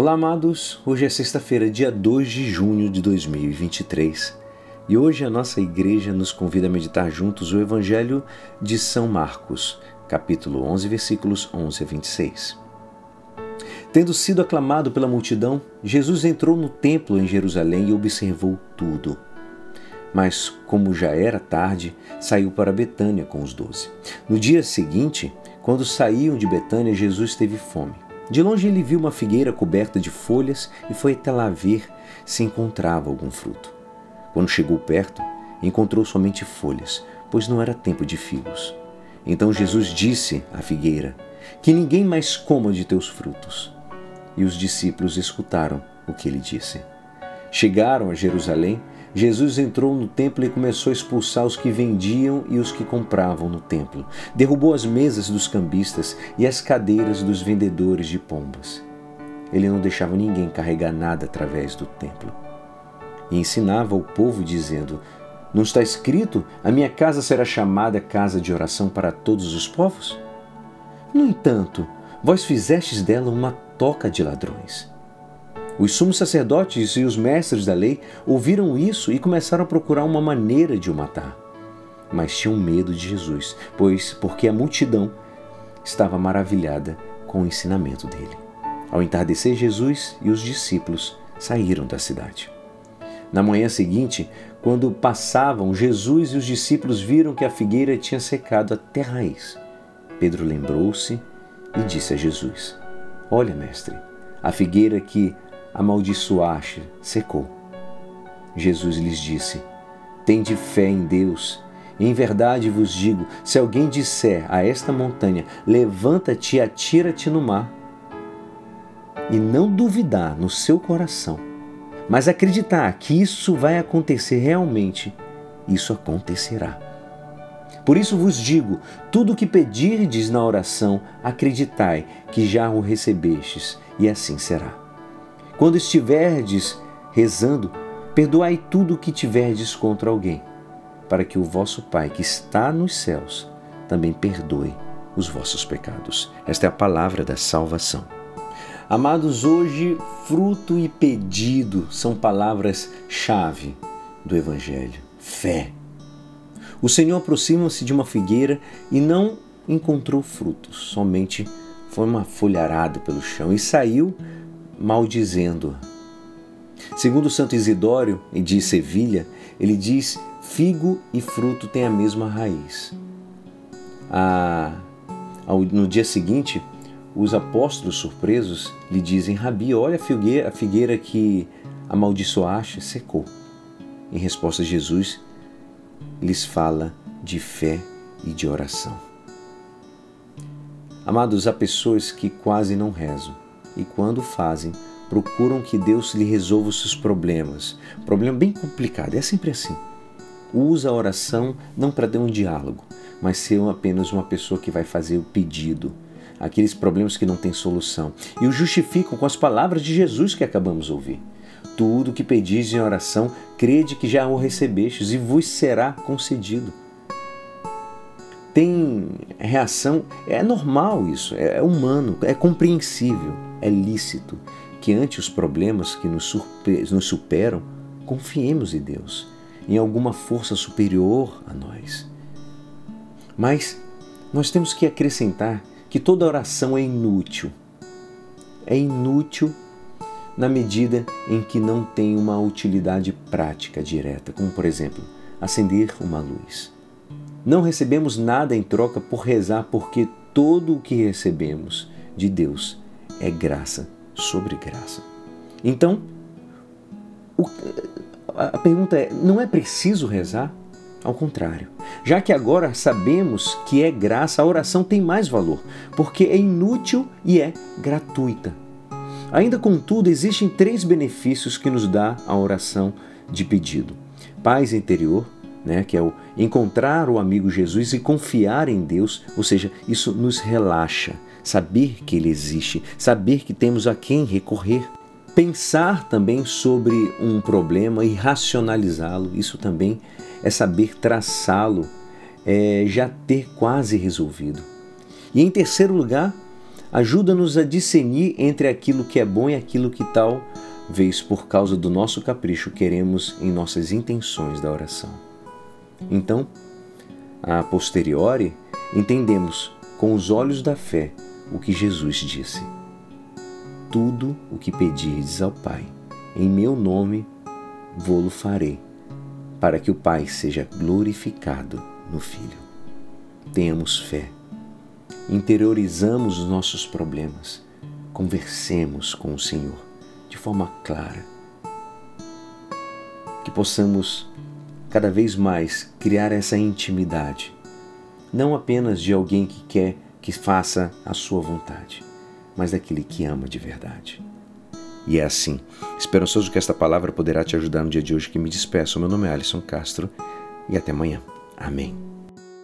Olá, amados. Hoje é sexta-feira, dia 2 de junho de 2023. E hoje a nossa igreja nos convida a meditar juntos o Evangelho de São Marcos, capítulo 11, versículos 11 a 26. Tendo sido aclamado pela multidão, Jesus entrou no templo em Jerusalém e observou tudo. Mas, como já era tarde, saiu para Betânia com os doze. No dia seguinte, quando saíam de Betânia, Jesus teve fome. De longe ele viu uma figueira coberta de folhas e foi até lá ver se encontrava algum fruto. Quando chegou perto, encontrou somente folhas, pois não era tempo de figos. Então Jesus disse à figueira: Que ninguém mais coma de teus frutos. E os discípulos escutaram o que ele disse. Chegaram a Jerusalém Jesus entrou no templo e começou a expulsar os que vendiam e os que compravam no templo. Derrubou as mesas dos cambistas e as cadeiras dos vendedores de pombas. Ele não deixava ninguém carregar nada através do templo. E ensinava o povo, dizendo: Não está escrito: A minha casa será chamada casa de oração para todos os povos? No entanto, vós fizestes dela uma toca de ladrões. Os sumos sacerdotes e os mestres da lei ouviram isso e começaram a procurar uma maneira de o matar. Mas tinham medo de Jesus, pois porque a multidão estava maravilhada com o ensinamento dele. Ao entardecer, Jesus e os discípulos saíram da cidade. Na manhã seguinte, quando passavam, Jesus e os discípulos viram que a figueira tinha secado até raiz. Pedro lembrou-se e disse a Jesus: Olha, mestre, a figueira que amaldiçoaste, secou. Jesus lhes disse: Tende fé em Deus. Em verdade vos digo: se alguém disser a esta montanha, levanta-te e atira-te no mar, e não duvidar no seu coração, mas acreditar que isso vai acontecer realmente, isso acontecerá. Por isso vos digo: tudo o que pedirdes na oração, acreditai que já o recebestes, e assim será. Quando estiverdes rezando, perdoai tudo o que tiverdes contra alguém, para que o vosso Pai que está nos céus também perdoe os vossos pecados. Esta é a palavra da salvação. Amados, hoje fruto e pedido são palavras-chave do Evangelho. Fé. O Senhor aproxima-se de uma figueira e não encontrou frutos, somente foi uma folharada pelo chão e saiu maldizendo. Segundo Santo Isidório, de Sevilha, ele diz: figo e fruto têm a mesma raiz. No dia seguinte, os apóstolos surpresos lhe dizem: Rabi, olha a figueira, a figueira que amaldiçoaste secou. Em resposta, Jesus lhes fala de fé e de oração. Amados, há pessoas que quase não rezam e, quando fazem, procuram que Deus lhe resolva os seus problemas. Problema bem complicado, é sempre assim. Usa a oração não para ter um diálogo, mas ser apenas uma pessoa que vai fazer o pedido, aqueles problemas que não têm solução, e o justificam com as palavras de Jesus que acabamos de ouvir. Tudo que pedis em oração, crede que já o recebestes e vos será concedido. Tem reação, é normal isso, é humano, é compreensível é lícito que, ante os problemas que nos, nos superam, confiemos em Deus, em alguma força superior a nós. Mas nós temos que acrescentar que toda oração é inútil. É inútil na medida em que não tem uma utilidade prática direta, como por exemplo, acender uma luz. Não recebemos nada em troca por rezar, porque todo o que recebemos de Deus é graça sobre graça. Então, o, a pergunta é: não é preciso rezar? Ao contrário, já que agora sabemos que é graça, a oração tem mais valor, porque é inútil e é gratuita. Ainda contudo, existem três benefícios que nos dá a oração de pedido: paz interior, né, que é o encontrar o amigo Jesus e confiar em Deus, ou seja, isso nos relaxa, saber que Ele existe, saber que temos a quem recorrer. Pensar também sobre um problema e racionalizá-lo, isso também é saber traçá-lo, é já ter quase resolvido. E em terceiro lugar, ajuda-nos a discernir entre aquilo que é bom e aquilo que tal vez por causa do nosso capricho queremos em nossas intenções da oração. Então, a posteriori, entendemos com os olhos da fé o que Jesus disse: Tudo o que pedirdes ao Pai, em meu nome, vou-lo farei, para que o Pai seja glorificado no Filho. Tenhamos fé, interiorizamos os nossos problemas, conversemos com o Senhor de forma clara. Que possamos cada vez mais criar essa intimidade, não apenas de alguém que quer que faça a sua vontade, mas daquele que ama de verdade. E é assim, esperançoso que esta palavra poderá te ajudar no dia de hoje que me despeço. Meu nome é Alisson Castro e até amanhã. Amém.